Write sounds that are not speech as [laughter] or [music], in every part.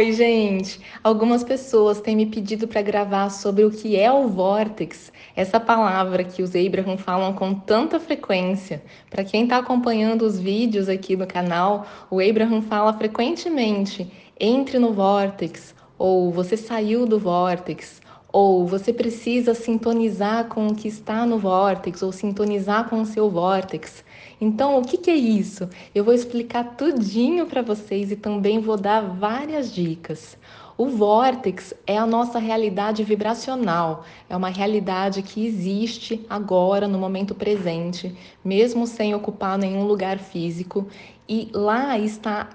Oi, gente! Algumas pessoas têm me pedido para gravar sobre o que é o Vortex, essa palavra que os Abraham falam com tanta frequência. Para quem está acompanhando os vídeos aqui no canal, o Abraham fala frequentemente: entre no Vortex, ou você saiu do Vortex, ou você precisa sintonizar com o que está no Vortex, ou sintonizar com o seu Vortex. Então, o que, que é isso? Eu vou explicar tudinho para vocês e também vou dar várias dicas. O vórtex é a nossa realidade vibracional, é uma realidade que existe agora, no momento presente, mesmo sem ocupar nenhum lugar físico, e lá está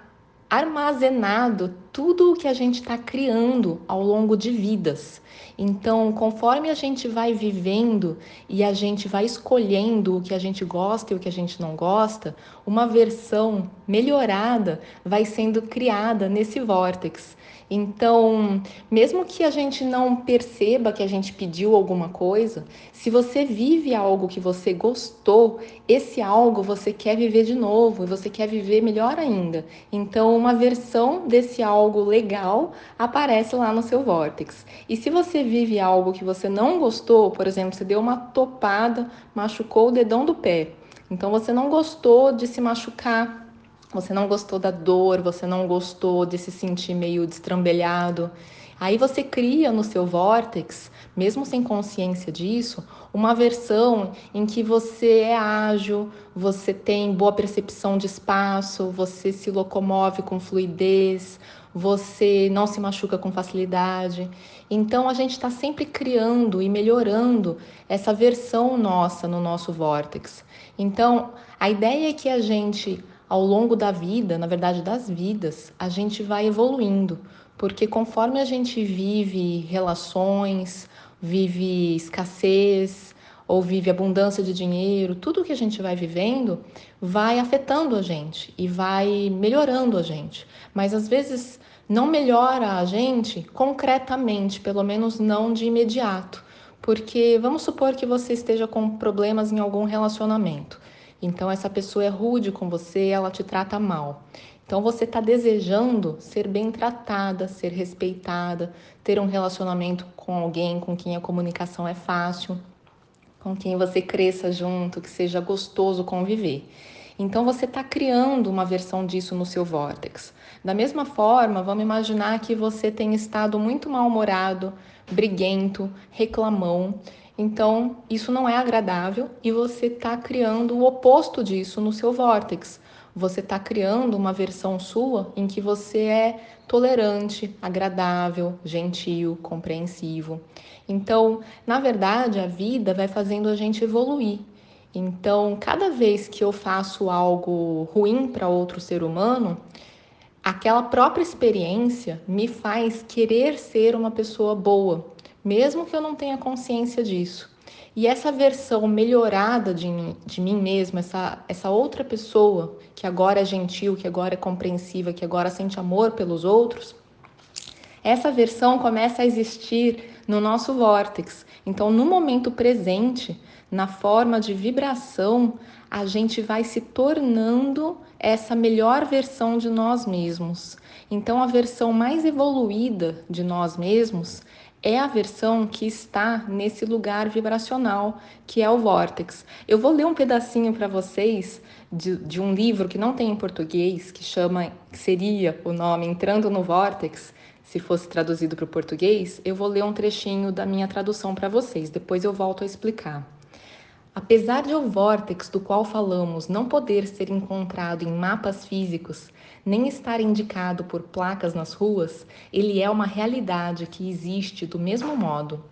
armazenado tudo o que a gente está criando ao longo de vidas. Então, conforme a gente vai vivendo e a gente vai escolhendo o que a gente gosta e o que a gente não gosta, uma versão melhorada vai sendo criada nesse vórtex. Então, mesmo que a gente não perceba que a gente pediu alguma coisa, se você vive algo que você gostou, esse algo você quer viver de novo e você quer viver melhor ainda. Então, uma versão desse algo legal aparece lá no seu vórtex. E se você vive algo que você não gostou, por exemplo, você deu uma topada, machucou o dedão do pé. Então, você não gostou de se machucar você não gostou da dor, você não gostou de se sentir meio destrambelhado. Aí você cria no seu vórtex, mesmo sem consciência disso, uma versão em que você é ágil, você tem boa percepção de espaço, você se locomove com fluidez, você não se machuca com facilidade. Então a gente está sempre criando e melhorando essa versão nossa no nosso vórtex. Então a ideia é que a gente ao longo da vida, na verdade das vidas, a gente vai evoluindo, porque conforme a gente vive relações, vive escassez ou vive abundância de dinheiro, tudo que a gente vai vivendo vai afetando a gente e vai melhorando a gente. Mas às vezes não melhora a gente concretamente, pelo menos não de imediato. Porque vamos supor que você esteja com problemas em algum relacionamento. Então, essa pessoa é rude com você, ela te trata mal. Então, você está desejando ser bem tratada, ser respeitada, ter um relacionamento com alguém com quem a comunicação é fácil, com quem você cresça junto, que seja gostoso conviver. Então, você está criando uma versão disso no seu vórtex. Da mesma forma, vamos imaginar que você tem estado muito mal-humorado, briguento, reclamão então, isso não é agradável e você está criando o oposto disso no seu vórtex. Você está criando uma versão sua em que você é tolerante, agradável, gentil, compreensivo. Então, na verdade, a vida vai fazendo a gente evoluir. Então, cada vez que eu faço algo ruim para outro ser humano, aquela própria experiência me faz querer ser uma pessoa boa, mesmo que eu não tenha consciência disso. E essa versão melhorada de mim, de mim mesma, essa, essa outra pessoa que agora é gentil, que agora é compreensiva, que agora sente amor pelos outros, essa versão começa a existir no nosso vórtex. Então, no momento presente, na forma de vibração, a gente vai se tornando essa melhor versão de nós mesmos. Então, a versão mais evoluída de nós mesmos é a versão que está nesse lugar vibracional, que é o vórtex. Eu vou ler um pedacinho para vocês de, de, um livro que não tem em português, que chama, que seria o nome Entrando no Vórtex, se fosse traduzido para o português. Eu vou ler um trechinho da minha tradução para vocês, depois eu volto a explicar. Apesar de o vórtex do qual falamos não poder ser encontrado em mapas físicos, nem estar indicado por placas nas ruas, ele é uma realidade que existe do mesmo modo.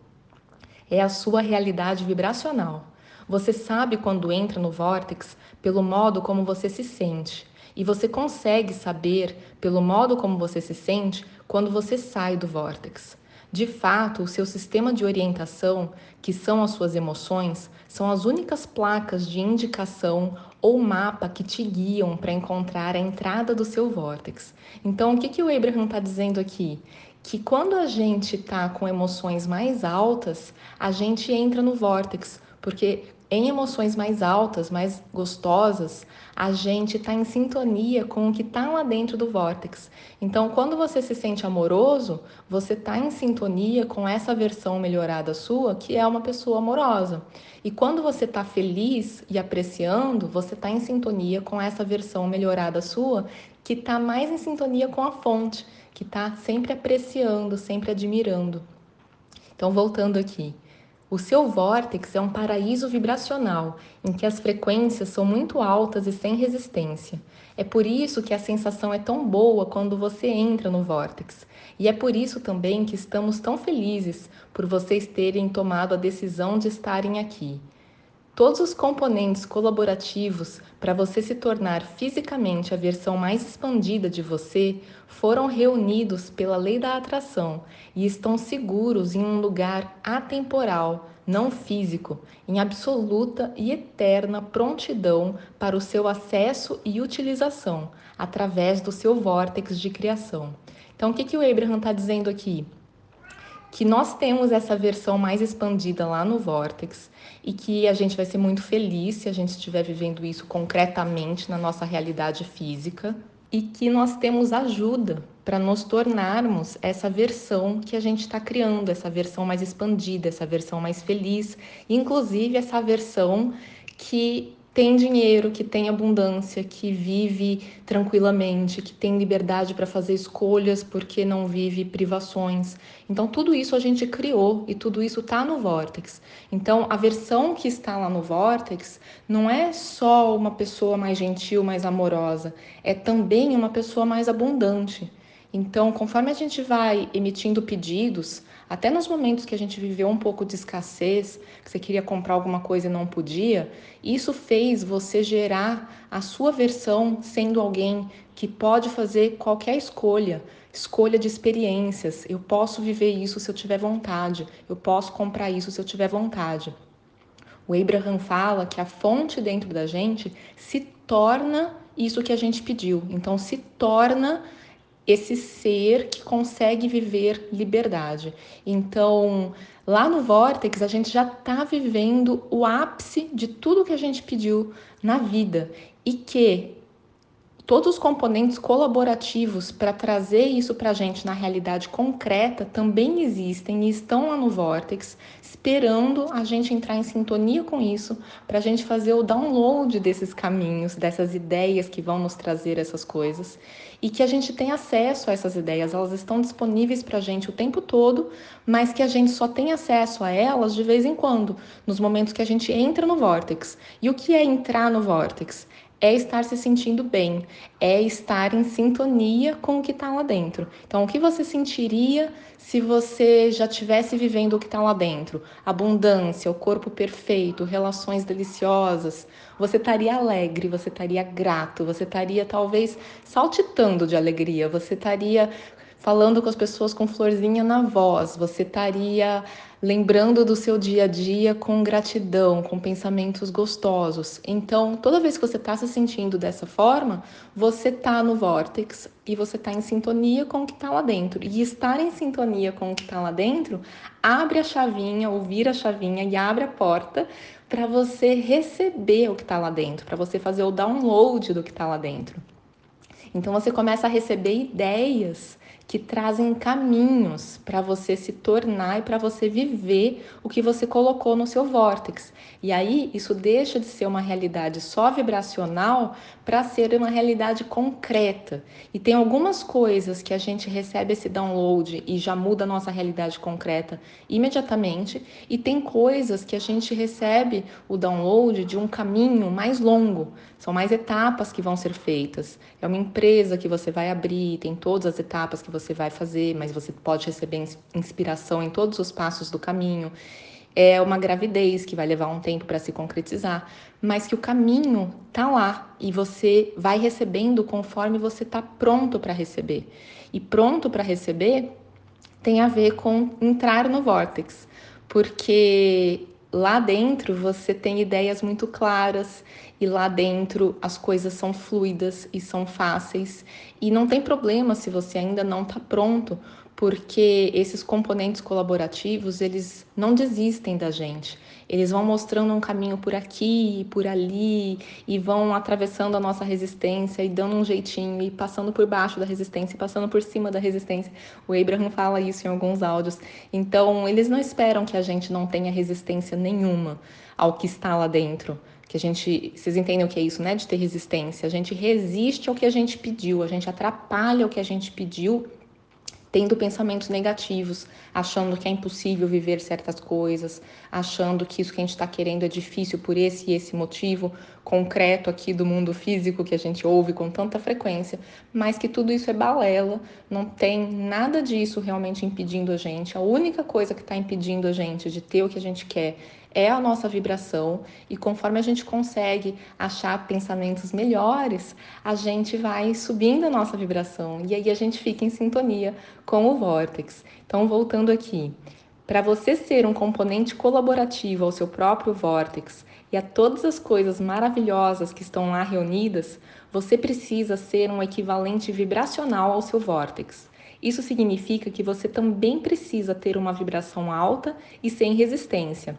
É a sua realidade vibracional. Você sabe quando entra no vórtex pelo modo como você se sente, e você consegue saber pelo modo como você se sente quando você sai do vórtex. De fato, o seu sistema de orientação, que são as suas emoções, são as únicas placas de indicação ou mapa que te guiam para encontrar a entrada do seu vórtex. Então, o que, que o Abraham está dizendo aqui? Que quando a gente está com emoções mais altas, a gente entra no vórtex, porque em emoções mais altas, mais gostosas, a gente está em sintonia com o que está lá dentro do vórtex. Então, quando você se sente amoroso, você está em sintonia com essa versão melhorada sua, que é uma pessoa amorosa. E quando você está feliz e apreciando, você está em sintonia com essa versão melhorada sua, que está mais em sintonia com a fonte, que está sempre apreciando, sempre admirando. Então, voltando aqui. O seu vórtex é um paraíso vibracional em que as frequências são muito altas e sem resistência. É por isso que a sensação é tão boa quando você entra no vórtex. E é por isso também que estamos tão felizes por vocês terem tomado a decisão de estarem aqui. Todos os componentes colaborativos para você se tornar fisicamente a versão mais expandida de você foram reunidos pela lei da atração e estão seguros em um lugar atemporal, não físico, em absoluta e eterna prontidão para o seu acesso e utilização através do seu vórtex de criação. Então, o que, que o Abraham está dizendo aqui? Que nós temos essa versão mais expandida lá no Vortex e que a gente vai ser muito feliz se a gente estiver vivendo isso concretamente na nossa realidade física e que nós temos ajuda para nos tornarmos essa versão que a gente está criando, essa versão mais expandida, essa versão mais feliz, inclusive essa versão que tem dinheiro, que tem abundância, que vive tranquilamente, que tem liberdade para fazer escolhas porque não vive privações. Então, tudo isso a gente criou e tudo isso está no Vortex. Então, a versão que está lá no Vortex não é só uma pessoa mais gentil, mais amorosa, é também uma pessoa mais abundante. Então, conforme a gente vai emitindo pedidos, até nos momentos que a gente viveu um pouco de escassez, que você queria comprar alguma coisa e não podia, isso fez você gerar a sua versão sendo alguém que pode fazer qualquer escolha, escolha de experiências. Eu posso viver isso se eu tiver vontade, eu posso comprar isso se eu tiver vontade. O Abraham fala que a fonte dentro da gente se torna isso que a gente pediu. Então, se torna esse ser que consegue viver liberdade. Então, lá no Vortex, a gente já está vivendo o ápice de tudo que a gente pediu na vida e que todos os componentes colaborativos para trazer isso para a gente na realidade concreta também existem e estão lá no Vortex, esperando a gente entrar em sintonia com isso, para a gente fazer o download desses caminhos, dessas ideias que vão nos trazer essas coisas e que a gente tem acesso a essas ideias, elas estão disponíveis para a gente o tempo todo, mas que a gente só tem acesso a elas de vez em quando, nos momentos que a gente entra no Vortex. E o que é entrar no Vortex? É estar se sentindo bem, é estar em sintonia com o que está lá dentro. Então, o que você sentiria se você já estivesse vivendo o que está lá dentro? Abundância, o corpo perfeito, relações deliciosas. Você estaria alegre, você estaria grato, você estaria talvez saltitando de alegria, você estaria falando com as pessoas com florzinha na voz, você estaria lembrando do seu dia a dia com gratidão, com pensamentos gostosos. Então, toda vez que você está se sentindo dessa forma, você está no vórtex e você está em sintonia com o que está lá dentro. E estar em sintonia com o que está lá dentro abre a chavinha, ouvir a chavinha e abre a porta para você receber o que está lá dentro, para você fazer o download do que está lá dentro. Então você começa a receber ideias que trazem caminhos para você se tornar e para você viver o que você colocou no seu vórtex. E aí isso deixa de ser uma realidade só vibracional para ser uma realidade concreta. E tem algumas coisas que a gente recebe esse download e já muda a nossa realidade concreta imediatamente, e tem coisas que a gente recebe o download de um caminho mais longo. São mais etapas que vão ser feitas. É uma empresa que você vai abrir, tem todas as etapas que você vai fazer, mas você pode receber inspiração em todos os passos do caminho. É uma gravidez que vai levar um tempo para se concretizar, mas que o caminho tá lá e você vai recebendo conforme você tá pronto para receber. E pronto para receber tem a ver com entrar no vórtex, porque lá dentro você tem ideias muito claras e lá dentro as coisas são fluidas e são fáceis e não tem problema se você ainda não está pronto, porque esses componentes colaborativos, eles não desistem da gente. Eles vão mostrando um caminho por aqui por ali e vão atravessando a nossa resistência e dando um jeitinho e passando por baixo da resistência e passando por cima da resistência. O Abraham fala isso em alguns áudios. Então, eles não esperam que a gente não tenha resistência nenhuma ao que está lá dentro que a gente, vocês entendem o que é isso, né, de ter resistência? A gente resiste ao que a gente pediu, a gente atrapalha o que a gente pediu tendo pensamentos negativos, achando que é impossível viver certas coisas, achando que isso que a gente está querendo é difícil por esse e esse motivo concreto aqui do mundo físico que a gente ouve com tanta frequência, mas que tudo isso é balela, não tem nada disso realmente impedindo a gente. A única coisa que está impedindo a gente de ter o que a gente quer é a nossa vibração e conforme a gente consegue achar pensamentos melhores, a gente vai subindo a nossa vibração e aí a gente fica em sintonia com o vórtex. Então, voltando aqui, para você ser um componente colaborativo ao seu próprio vórtex e a todas as coisas maravilhosas que estão lá reunidas, você precisa ser um equivalente vibracional ao seu vórtex. Isso significa que você também precisa ter uma vibração alta e sem resistência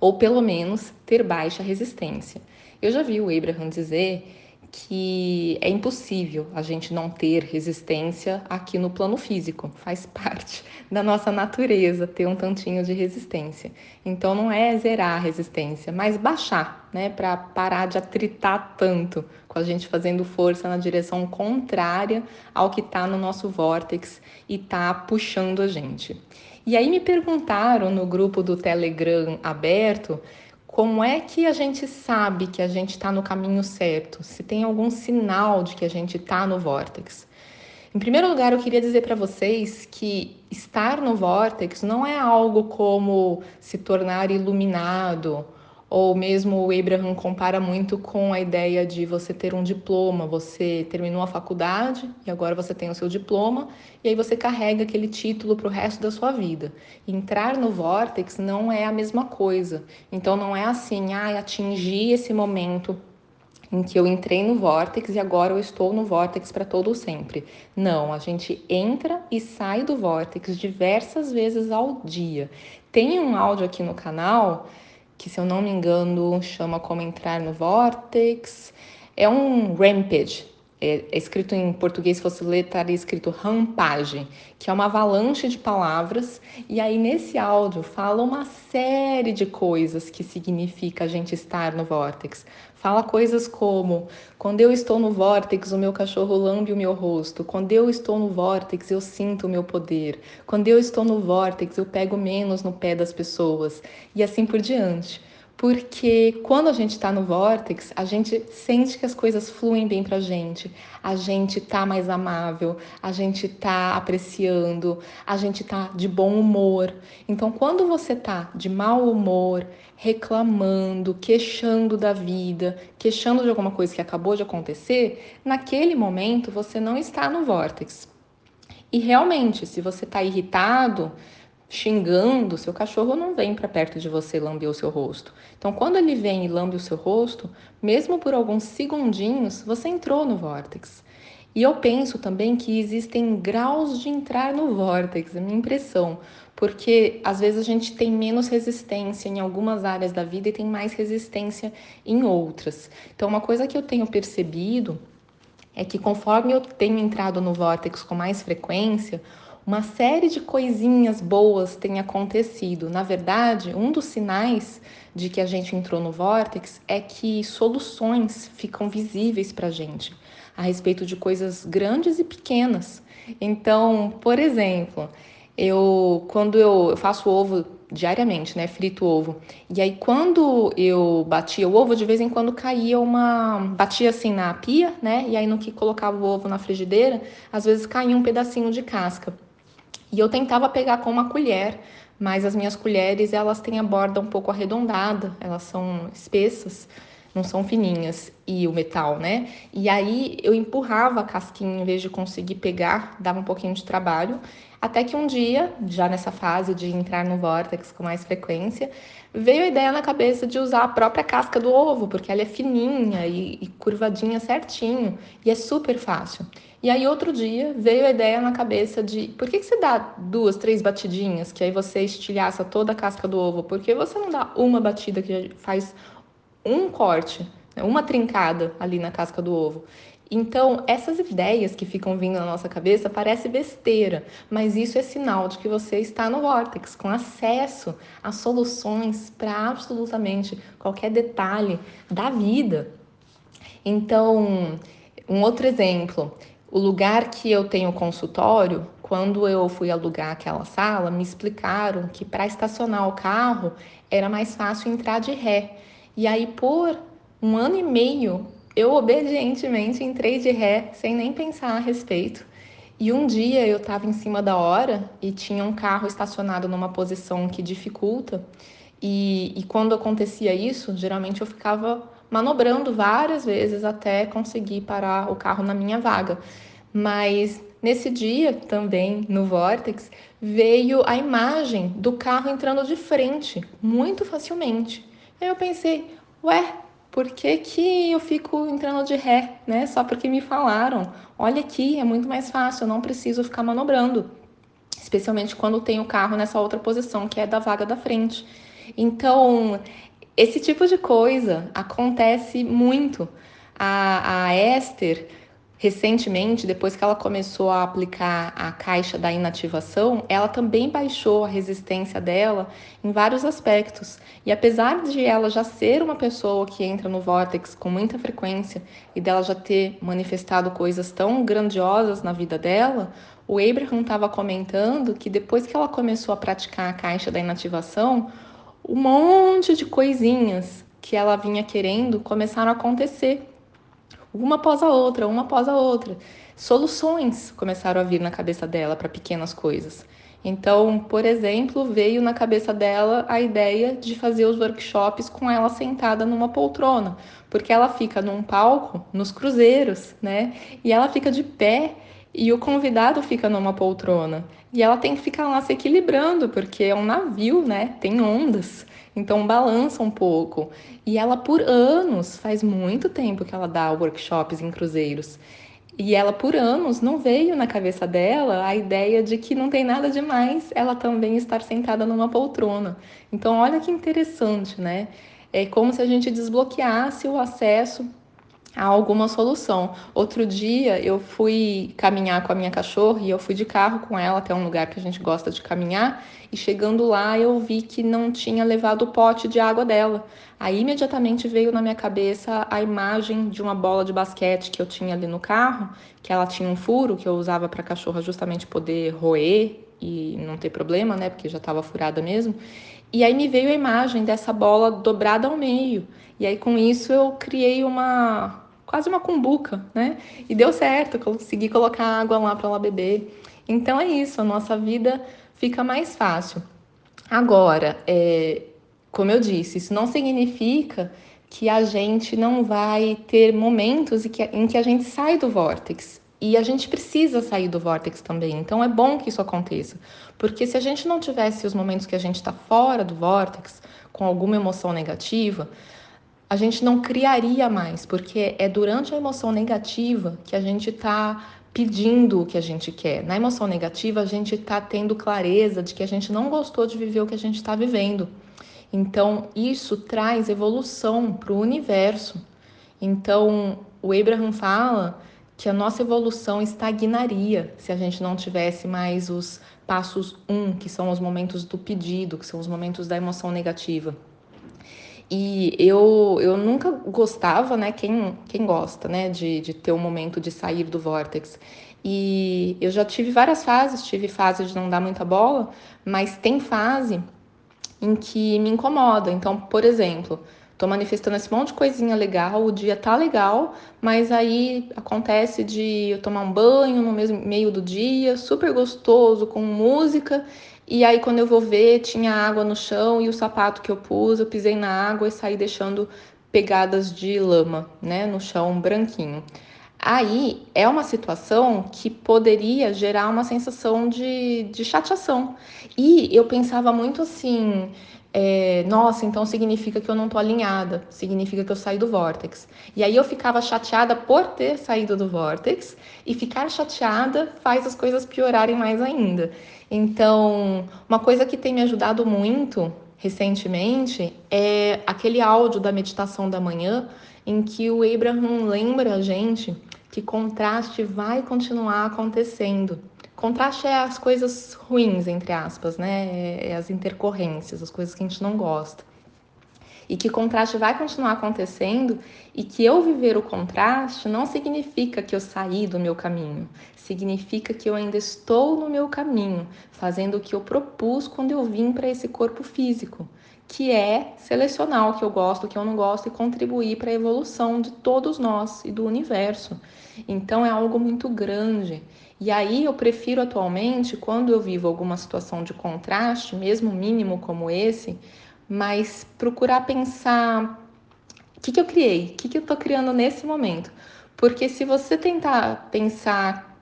ou pelo menos ter baixa resistência. Eu já vi o Abraham dizer que é impossível a gente não ter resistência aqui no plano físico, faz [laughs] parte da nossa natureza ter um tantinho de resistência. Então não é zerar a resistência, mas baixar, né, para parar de atritar tanto com a gente fazendo força na direção contrária ao que está no nosso vórtex e está puxando a gente. E aí me perguntaram no grupo do Telegram aberto como é que a gente sabe que a gente está no caminho certo, se tem algum sinal de que a gente está no vórtex. Em primeiro lugar, eu queria dizer para vocês que estar no vórtex não é algo como se tornar iluminado ou mesmo o Abraham compara muito com a ideia de você ter um diploma. Você terminou a faculdade e agora você tem o seu diploma, e aí você carrega aquele título para o resto da sua vida. Entrar no Vortex não é a mesma coisa. Então não é assim, ah, atingi esse momento em que eu entrei no Vortex e agora eu estou no Vortex para todo sempre. Não, a gente entra e sai do Vortex diversas vezes ao dia. Tem um áudio aqui no canal que se eu não me engano chama Como Entrar no Vortex. É um rampage, é, é, escrito em português, se fosse ler, estaria escrito rampagem, que é uma avalanche de palavras. E aí, nesse áudio, fala uma série de coisas que significa a gente estar no vórtex. Fala coisas como: quando eu estou no vórtex, o meu cachorro lambe o meu rosto. Quando eu estou no vórtex, eu sinto o meu poder. Quando eu estou no vórtex, eu pego menos no pé das pessoas. E assim por diante porque quando a gente está no vórtex, a gente sente que as coisas fluem bem para a gente, a gente tá mais amável, a gente tá apreciando, a gente tá de bom humor. Então, quando você tá de mau humor, reclamando, queixando da vida, queixando de alguma coisa que acabou de acontecer, naquele momento você não está no vórtex. E realmente, se você está irritado, xingando, seu cachorro não vem para perto de você lamber o seu rosto. Então, quando ele vem e lambe o seu rosto, mesmo por alguns segundinhos, você entrou no vórtex. E eu penso também que existem graus de entrar no vórtex, é minha impressão, porque às vezes a gente tem menos resistência em algumas áreas da vida e tem mais resistência em outras. Então, uma coisa que eu tenho percebido é que conforme eu tenho entrado no vórtex com mais frequência, uma série de coisinhas boas tem acontecido. Na verdade, um dos sinais de que a gente entrou no vórtex é que soluções ficam visíveis para a gente a respeito de coisas grandes e pequenas. Então, por exemplo, eu quando eu, eu faço ovo diariamente, né, frito ovo. E aí quando eu batia o ovo, de vez em quando caía uma, batia assim na pia, né? E aí no que colocava o ovo na frigideira, às vezes caía um pedacinho de casca. E eu tentava pegar com uma colher, mas as minhas colheres elas têm a borda um pouco arredondada, elas são espessas. Não são fininhas, e o metal, né? E aí eu empurrava a casquinha em vez de conseguir pegar, dava um pouquinho de trabalho. Até que um dia, já nessa fase de entrar no Vortex com mais frequência, veio a ideia na cabeça de usar a própria casca do ovo, porque ela é fininha e, e curvadinha certinho, e é super fácil. E aí outro dia veio a ideia na cabeça de por que, que você dá duas, três batidinhas, que aí você estilhaça toda a casca do ovo? Por que você não dá uma batida que faz um corte, né, uma trincada ali na casca do ovo? Então, essas ideias que ficam vindo na nossa cabeça parece besteira, mas isso é sinal de que você está no Vortex, com acesso a soluções para absolutamente qualquer detalhe da vida. Então, um outro exemplo, o lugar que eu tenho consultório, quando eu fui alugar aquela sala, me explicaram que para estacionar o carro era mais fácil entrar de ré. E aí, por um ano e meio, eu obedientemente entrei de ré, sem nem pensar a respeito. E um dia eu estava em cima da hora e tinha um carro estacionado numa posição que dificulta. E, e quando acontecia isso, geralmente eu ficava manobrando várias vezes até conseguir parar o carro na minha vaga. Mas nesse dia também, no Vortex, veio a imagem do carro entrando de frente, muito facilmente. Aí eu pensei, ué, por que, que eu fico entrando de ré, né? Só porque me falaram. Olha aqui, é muito mais fácil, eu não preciso ficar manobrando. Especialmente quando tem o carro nessa outra posição, que é da vaga da frente. Então, esse tipo de coisa acontece muito. A, a Esther, recentemente, depois que ela começou a aplicar a caixa da inativação, ela também baixou a resistência dela em vários aspectos. E apesar de ela já ser uma pessoa que entra no Vortex com muita frequência e dela já ter manifestado coisas tão grandiosas na vida dela, o Abraham estava comentando que depois que ela começou a praticar a caixa da inativação, um monte de coisinhas que ela vinha querendo começaram a acontecer, uma após a outra, uma após a outra. Soluções começaram a vir na cabeça dela para pequenas coisas. Então, por exemplo, veio na cabeça dela a ideia de fazer os workshops com ela sentada numa poltrona, porque ela fica num palco nos cruzeiros, né? E ela fica de pé e o convidado fica numa poltrona. E ela tem que ficar lá se equilibrando, porque é um navio, né? Tem ondas, então balança um pouco. E ela, por anos, faz muito tempo que ela dá workshops em cruzeiros. E ela, por anos, não veio na cabeça dela a ideia de que não tem nada demais ela também estar sentada numa poltrona. Então, olha que interessante, né? É como se a gente desbloqueasse o acesso a alguma solução. Outro dia eu fui caminhar com a minha cachorra e eu fui de carro com ela até um lugar que a gente gosta de caminhar e chegando lá eu vi que não tinha levado o pote de água dela. Aí imediatamente veio na minha cabeça a imagem de uma bola de basquete que eu tinha ali no carro, que ela tinha um furo que eu usava para a cachorra justamente poder roer e não ter problema, né, porque já estava furada mesmo. E aí me veio a imagem dessa bola dobrada ao meio. E aí com isso eu criei uma quase uma cumbuca, né? E deu certo, consegui colocar água lá para ela beber. Então é isso, a nossa vida fica mais fácil. Agora, é, como eu disse, isso não significa que a gente não vai ter momentos em que, a gente sai do vórtex. E a gente precisa sair do vórtex também. Então é bom que isso aconteça. Porque se a gente não tivesse os momentos que a gente está fora do vórtex, com alguma emoção negativa, a gente não criaria mais, porque é durante a emoção negativa que a gente está pedindo o que a gente quer. Na emoção negativa, a gente está tendo clareza de que a gente não gostou de viver o que a gente está vivendo. Então, isso traz evolução para o universo. Então, o Abraham fala que a nossa evolução estagnaria se a gente não tivesse mais os passos um, que são os momentos do pedido, que são os momentos da emoção negativa. E eu, eu nunca gostava, né? Quem, quem gosta, né? De, de ter um momento de sair do vórtex. E eu já tive várias fases, tive fase de não dar muita bola, mas tem fase em que me incomoda. Então, por exemplo, tô manifestando esse monte de coisinha legal, o dia tá legal, mas aí acontece de eu tomar um banho no mesmo meio do dia, super gostoso, com música, e aí, quando eu vou ver, tinha água no chão e o sapato que eu pus, eu pisei na água e saí deixando pegadas de lama, né, no chão branquinho. Aí é uma situação que poderia gerar uma sensação de, de chateação. E eu pensava muito assim: é, nossa, então significa que eu não tô alinhada, significa que eu saí do vórtex. E aí eu ficava chateada por ter saído do vórtex, e ficar chateada faz as coisas piorarem mais ainda. Então, uma coisa que tem me ajudado muito recentemente é aquele áudio da meditação da manhã em que o Abraham lembra a gente que contraste vai continuar acontecendo. Contraste é as coisas ruins, entre aspas, né? É as intercorrências, as coisas que a gente não gosta. E que contraste vai continuar acontecendo e que eu viver o contraste não significa que eu saí do meu caminho, significa que eu ainda estou no meu caminho, fazendo o que eu propus quando eu vim para esse corpo físico que é selecionar o que eu gosto, o que eu não gosto e contribuir para a evolução de todos nós e do universo. Então é algo muito grande. E aí eu prefiro atualmente, quando eu vivo alguma situação de contraste, mesmo mínimo como esse, mas procurar pensar o que, que eu criei, o que, que eu estou criando nesse momento. Porque se você tentar pensar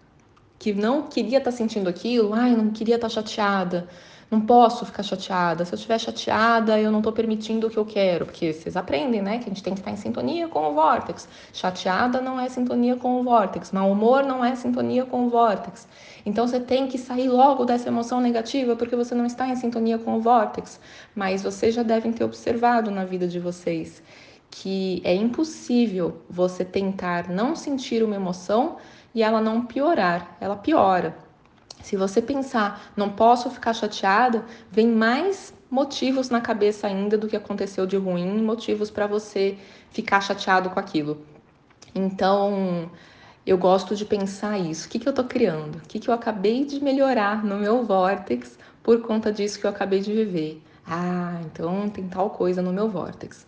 que não queria estar tá sentindo aquilo, ai, não queria estar tá chateada, não posso ficar chateada. Se eu estiver chateada, eu não estou permitindo o que eu quero, porque vocês aprendem, né? Que a gente tem que estar em sintonia com o vórtex. Chateada não é sintonia com o vórtex. Mau humor não é sintonia com o vórtex. Então você tem que sair logo dessa emoção negativa porque você não está em sintonia com o vórtex. Mas vocês já devem ter observado na vida de vocês que é impossível você tentar não sentir uma emoção e ela não piorar, ela piora. Se você pensar, não posso ficar chateada, vem mais motivos na cabeça ainda do que aconteceu de ruim, motivos para você ficar chateado com aquilo. Então, eu gosto de pensar isso. O que, que eu estou criando? O que, que eu acabei de melhorar no meu vórtex por conta disso que eu acabei de viver? Ah, então tem tal coisa no meu vórtex.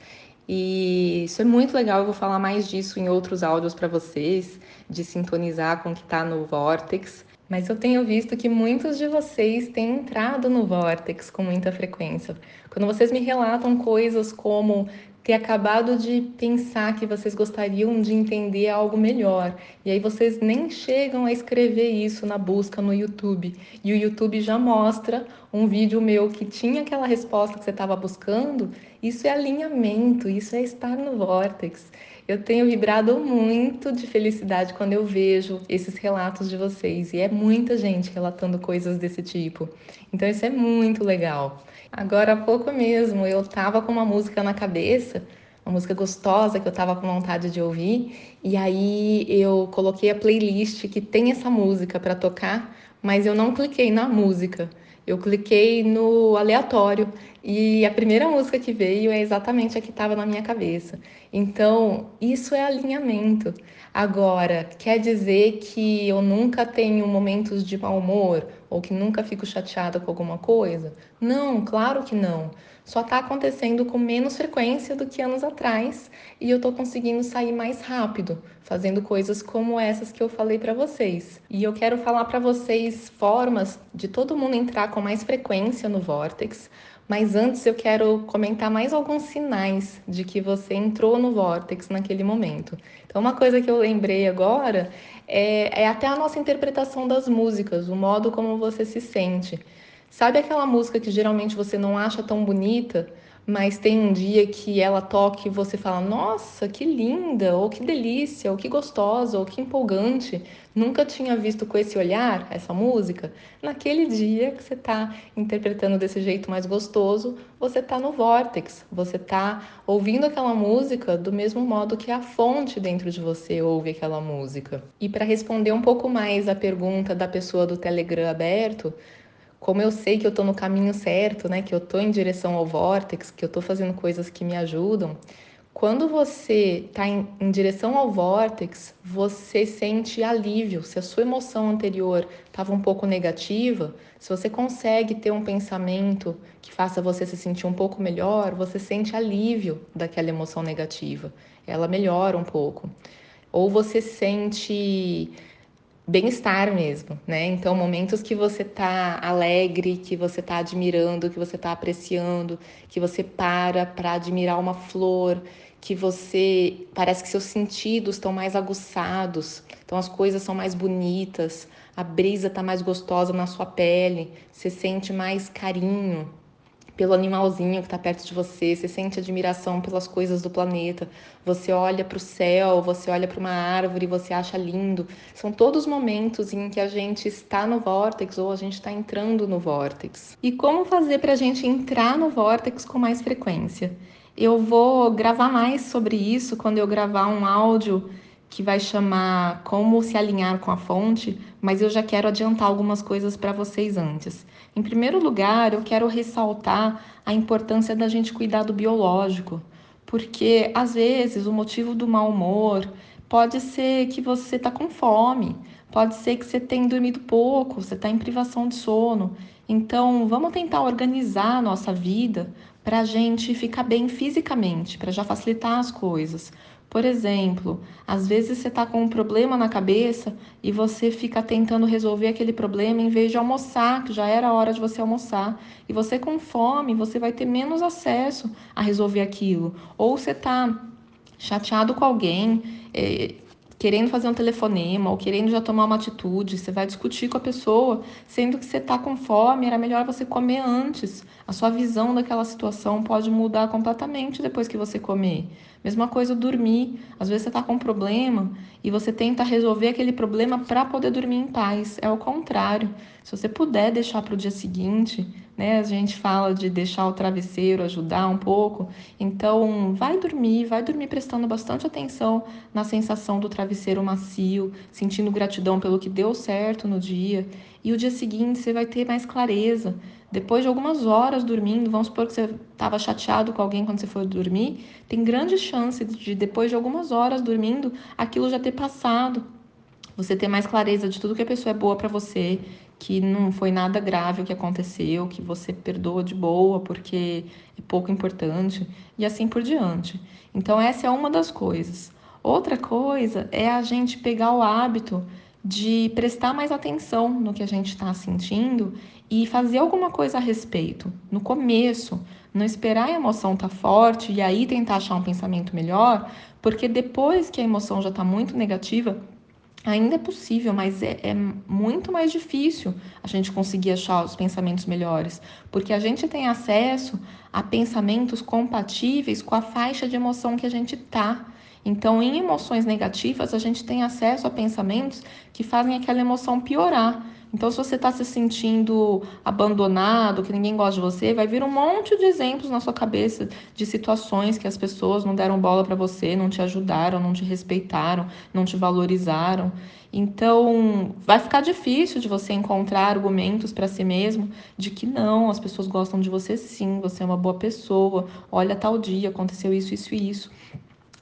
E isso é muito legal, eu vou falar mais disso em outros áudios para vocês, de sintonizar com o que está no vórtex mas eu tenho visto que muitos de vocês têm entrado no Vortex com muita frequência. Quando vocês me relatam coisas como ter acabado de pensar que vocês gostariam de entender algo melhor, e aí vocês nem chegam a escrever isso na busca no YouTube, e o YouTube já mostra um vídeo meu que tinha aquela resposta que você estava buscando, isso é alinhamento, isso é estar no Vortex. Eu tenho vibrado muito de felicidade quando eu vejo esses relatos de vocês, e é muita gente relatando coisas desse tipo. Então isso é muito legal. Agora há pouco mesmo eu tava com uma música na cabeça, uma música gostosa que eu tava com vontade de ouvir, e aí eu coloquei a playlist que tem essa música para tocar, mas eu não cliquei na música. Eu cliquei no aleatório e a primeira música que veio é exatamente a que estava na minha cabeça. Então, isso é alinhamento. Agora, quer dizer que eu nunca tenho momentos de mau humor ou que nunca fico chateada com alguma coisa? Não, claro que não. Só está acontecendo com menos frequência do que anos atrás e eu estou conseguindo sair mais rápido, fazendo coisas como essas que eu falei para vocês. E eu quero falar para vocês formas de todo mundo entrar com mais frequência no Vortex mas antes eu quero comentar mais alguns sinais de que você entrou no Vortex naquele momento. Então, uma coisa que eu lembrei agora é, é até a nossa interpretação das músicas, o modo como você se sente. Sabe aquela música que geralmente você não acha tão bonita, mas tem um dia que ela toca e você fala: Nossa, que linda, ou que delícia, ou que gostosa, ou que empolgante. Nunca tinha visto com esse olhar essa música. Naquele dia que você está interpretando desse jeito mais gostoso, você está no vórtex, você está ouvindo aquela música do mesmo modo que a fonte dentro de você ouve aquela música. E para responder um pouco mais a pergunta da pessoa do Telegram aberto, como eu sei que eu estou no caminho certo, né, que eu estou em direção ao vórtex, que eu estou fazendo coisas que me ajudam, quando você está em, em, direção ao vórtex, você sente alívio. Se a sua emoção anterior estava um pouco negativa, se você consegue ter um pensamento que faça você se sentir um pouco melhor, você sente alívio daquela emoção negativa. Ela melhora um pouco. Ou você sente bem-estar mesmo, né? Então, momentos que você tá alegre, que você tá admirando, que você tá apreciando, que você para para admirar uma flor, que você parece que seus sentidos estão mais aguçados, então as coisas são mais bonitas, a brisa está mais gostosa na sua pele, você sente mais carinho pelo animalzinho que está perto de você, você sente admiração pelas coisas do planeta, você olha para o céu, você olha para uma árvore, você acha lindo. São todos momentos em que a gente está no vórtex ou a gente está entrando no vórtex. E como fazer para a gente entrar no vórtex com mais frequência? Eu vou gravar mais sobre isso quando eu gravar um áudio que vai chamar Como se alinhar com a fonte, mas eu já quero adiantar algumas coisas para vocês antes. Em primeiro lugar, eu quero ressaltar a importância da gente cuidar do biológico, porque às vezes o motivo do mau humor pode ser que você está com fome, pode ser que você tenha dormido pouco, você está em privação de sono. Então, vamos tentar organizar a nossa vida para a gente ficar bem fisicamente, para já facilitar as coisas. Por exemplo, às vezes você está com um problema na cabeça e você fica tentando resolver aquele problema em vez de almoçar, que já era a hora de você almoçar. E você com fome, você vai ter menos acesso a resolver aquilo. Ou você está chateado com alguém, é, querendo fazer um telefonema ou querendo já tomar uma atitude, você vai discutir com a pessoa, sendo que você está com fome, era melhor você comer antes. A sua visão daquela situação pode mudar completamente depois que você comer. Mesma coisa dormir. Às vezes você está com um problema e você tenta resolver aquele problema para poder dormir em paz. É o contrário. Se você puder deixar para o dia seguinte, né? A gente fala de deixar o travesseiro ajudar um pouco. Então, vai dormir, vai dormir prestando bastante atenção na sensação do travesseiro macio, sentindo gratidão pelo que deu certo no dia. E o dia seguinte você vai ter mais clareza. Depois de algumas horas dormindo, vamos supor que você estava chateado com alguém quando você foi dormir, tem grande chance de depois de algumas horas dormindo, aquilo já ter passado. Você ter mais clareza de tudo que a pessoa é boa para você, que não foi nada grave o que aconteceu, que você perdoa de boa porque é pouco importante e assim por diante. Então, essa é uma das coisas. Outra coisa é a gente pegar o hábito de prestar mais atenção no que a gente está sentindo e fazer alguma coisa a respeito. No começo, não esperar a emoção estar tá forte e aí tentar achar um pensamento melhor, porque depois que a emoção já está muito negativa, Ainda é possível, mas é, é, muito mais difícil a gente conseguir achar os pensamentos melhores, porque a gente tem acesso a pensamentos compatíveis com a faixa de emoção que a gente tá. Então, em emoções negativas, a gente tem acesso a pensamentos que fazem aquela emoção piorar. Então, se você está se sentindo abandonado, que ninguém gosta de você, vai vir um monte de exemplos na sua cabeça de situações que as pessoas não deram bola para você, não te ajudaram, não te respeitaram, não te valorizaram. Então, vai ficar difícil de você encontrar argumentos para si mesmo de que não, as pessoas gostam de você sim, você é uma boa pessoa, olha tal dia, aconteceu isso, isso e isso.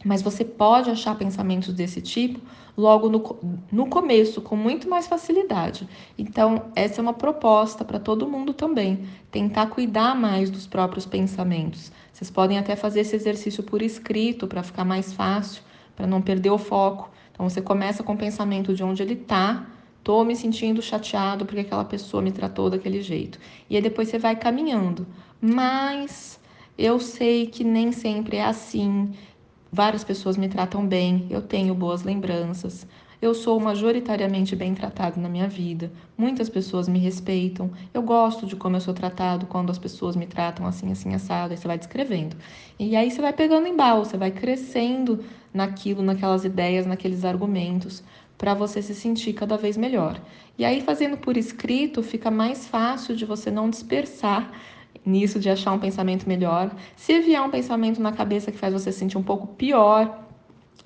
Mas você pode achar pensamentos desse tipo logo no, no começo, com muito mais facilidade. Então, essa é uma proposta para todo mundo também, tentar cuidar mais dos próprios pensamentos. Vocês podem até fazer esse exercício por escrito para ficar mais fácil, para não perder o foco. Então, você começa com o pensamento de onde ele está, Estou me sentindo chateado porque aquela pessoa me tratou daquele jeito. E aí depois você vai caminhando. Mas eu sei que nem sempre é assim. Várias pessoas me tratam bem, eu tenho boas lembranças. Eu sou majoritariamente bem tratado na minha vida. Muitas pessoas me respeitam. Eu gosto de como eu sou tratado quando as pessoas me tratam assim, assim, assado. Aí você vai descrevendo. E aí você vai pegando embalo, você vai crescendo naquilo, naquelas ideias, naqueles argumentos, para você se sentir cada vez melhor. E aí, fazendo por escrito, fica mais fácil de você não dispersar nisso de achar um pensamento melhor. Se vier um pensamento na cabeça que faz você sentir um pouco pior,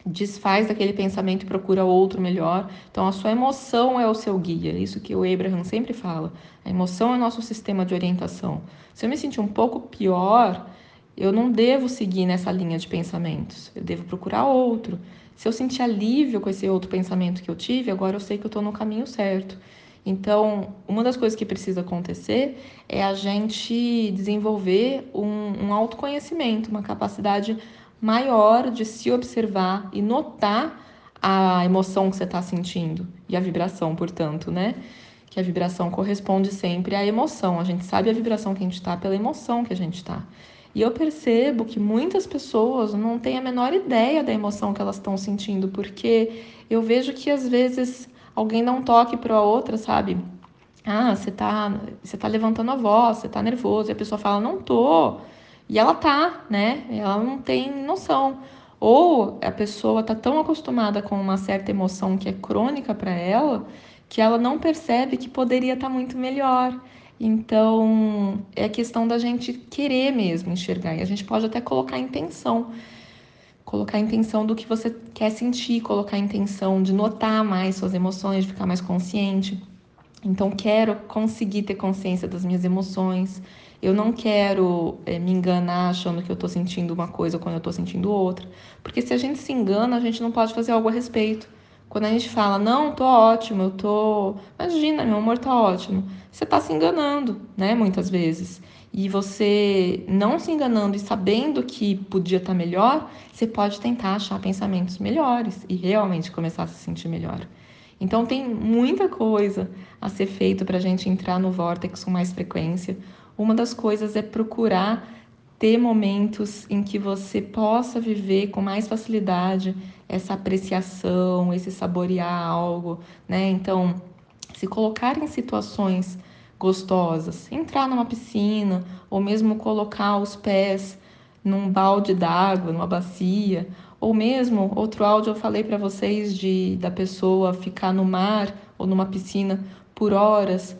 desfaz daquele pensamento e procura outro melhor. Então, a sua emoção é o seu guia, isso que o Abraham sempre fala. A emoção é o nosso sistema de orientação. Se eu me sentir um pouco pior, eu não devo seguir nessa linha de pensamentos, eu devo procurar outro. Se eu sentir alívio com esse outro pensamento que eu tive, agora eu sei que eu estou no caminho certo. Então, uma das coisas que precisa acontecer é a gente desenvolver um, um autoconhecimento, uma capacidade maior de se observar e notar a emoção que você está sentindo e a vibração, portanto, né? Que a vibração corresponde sempre à emoção. A gente sabe a vibração que a gente está pela emoção que a gente está. E eu percebo que muitas pessoas não têm a menor ideia da emoção que elas estão sentindo, porque eu vejo que às vezes alguém dá um toque para outra, sabe? Ah, você tá, você tá levantando a voz, você tá nervoso, e a pessoa fala, não tô. E ela tá, né? Ela não tem noção. Ou a pessoa tá tão acostumada com uma certa emoção que é crônica para ela, que ela não percebe que poderia estar tá muito melhor. Então, é questão da gente querer mesmo enxergar. E a gente pode até colocar intenção. Colocar a intenção do que você quer sentir, colocar a intenção de notar mais suas emoções, de ficar mais consciente. Então, quero conseguir ter consciência das minhas emoções. Eu não quero é, me enganar achando que eu estou sentindo uma coisa quando eu estou sentindo outra. Porque se a gente se engana, a gente não pode fazer algo a respeito. Quando a gente fala, não, tô ótimo, eu tô. Imagina, meu amor tá ótimo. Você tá se enganando, né? Muitas vezes. E você não se enganando e sabendo que podia estar tá melhor, você pode tentar achar pensamentos melhores e realmente começar a se sentir melhor. Então tem muita coisa a ser feita para a gente entrar no vórtex com mais frequência. Uma das coisas é procurar ter momentos em que você possa viver com mais facilidade essa apreciação, esse saborear algo, né? Então, se colocar em situações gostosas, entrar numa piscina ou mesmo colocar os pés num balde d'água, numa bacia, ou mesmo outro áudio eu falei para vocês de da pessoa ficar no mar ou numa piscina por horas,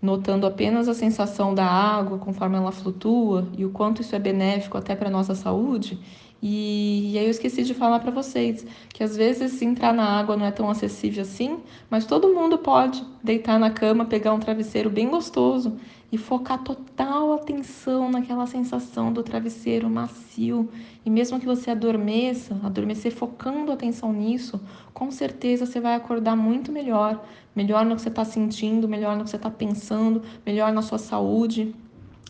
notando apenas a sensação da água conforme ela flutua e o quanto isso é benéfico até para nossa saúde. E, e aí eu esqueci de falar para vocês que às vezes entrar na água não é tão acessível assim, mas todo mundo pode deitar na cama, pegar um travesseiro bem gostoso e focar total atenção naquela sensação do travesseiro macio. E mesmo que você adormeça, adormecer focando atenção nisso, com certeza você vai acordar muito melhor, melhor no que você está sentindo, melhor no que você está pensando, melhor na sua saúde.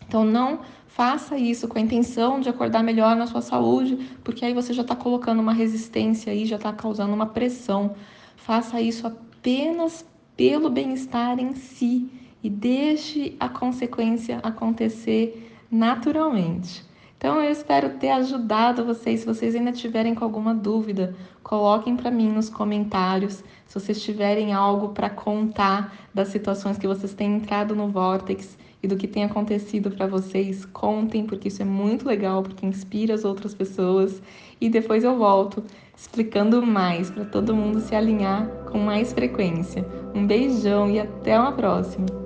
Então não faça isso com a intenção de acordar melhor na sua saúde, porque aí você já está colocando uma resistência aí, já está causando uma pressão. Faça isso apenas pelo bem-estar em si e deixe a consequência acontecer naturalmente. Então eu espero ter ajudado vocês. Se vocês ainda tiverem com alguma dúvida, coloquem para mim nos comentários. Se vocês tiverem algo para contar das situações que vocês têm entrado no Vortex e do que tem acontecido para vocês, contem, porque isso é muito legal, porque inspira as outras pessoas. E depois eu volto explicando mais para todo mundo se alinhar com mais frequência. Um beijão e até uma próxima!